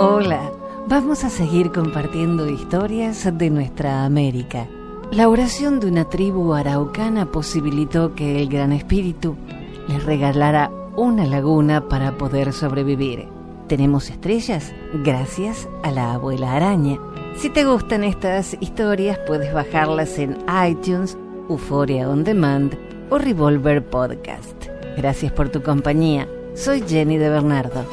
Hola, vamos a seguir compartiendo historias de nuestra América. La oración de una tribu araucana posibilitó que el Gran Espíritu les regalara una laguna para poder sobrevivir. Tenemos estrellas gracias a la abuela araña. Si te gustan estas historias, puedes bajarlas en iTunes, Euphoria On Demand o Revolver Podcast. Gracias por tu compañía. Soy Jenny de Bernardo.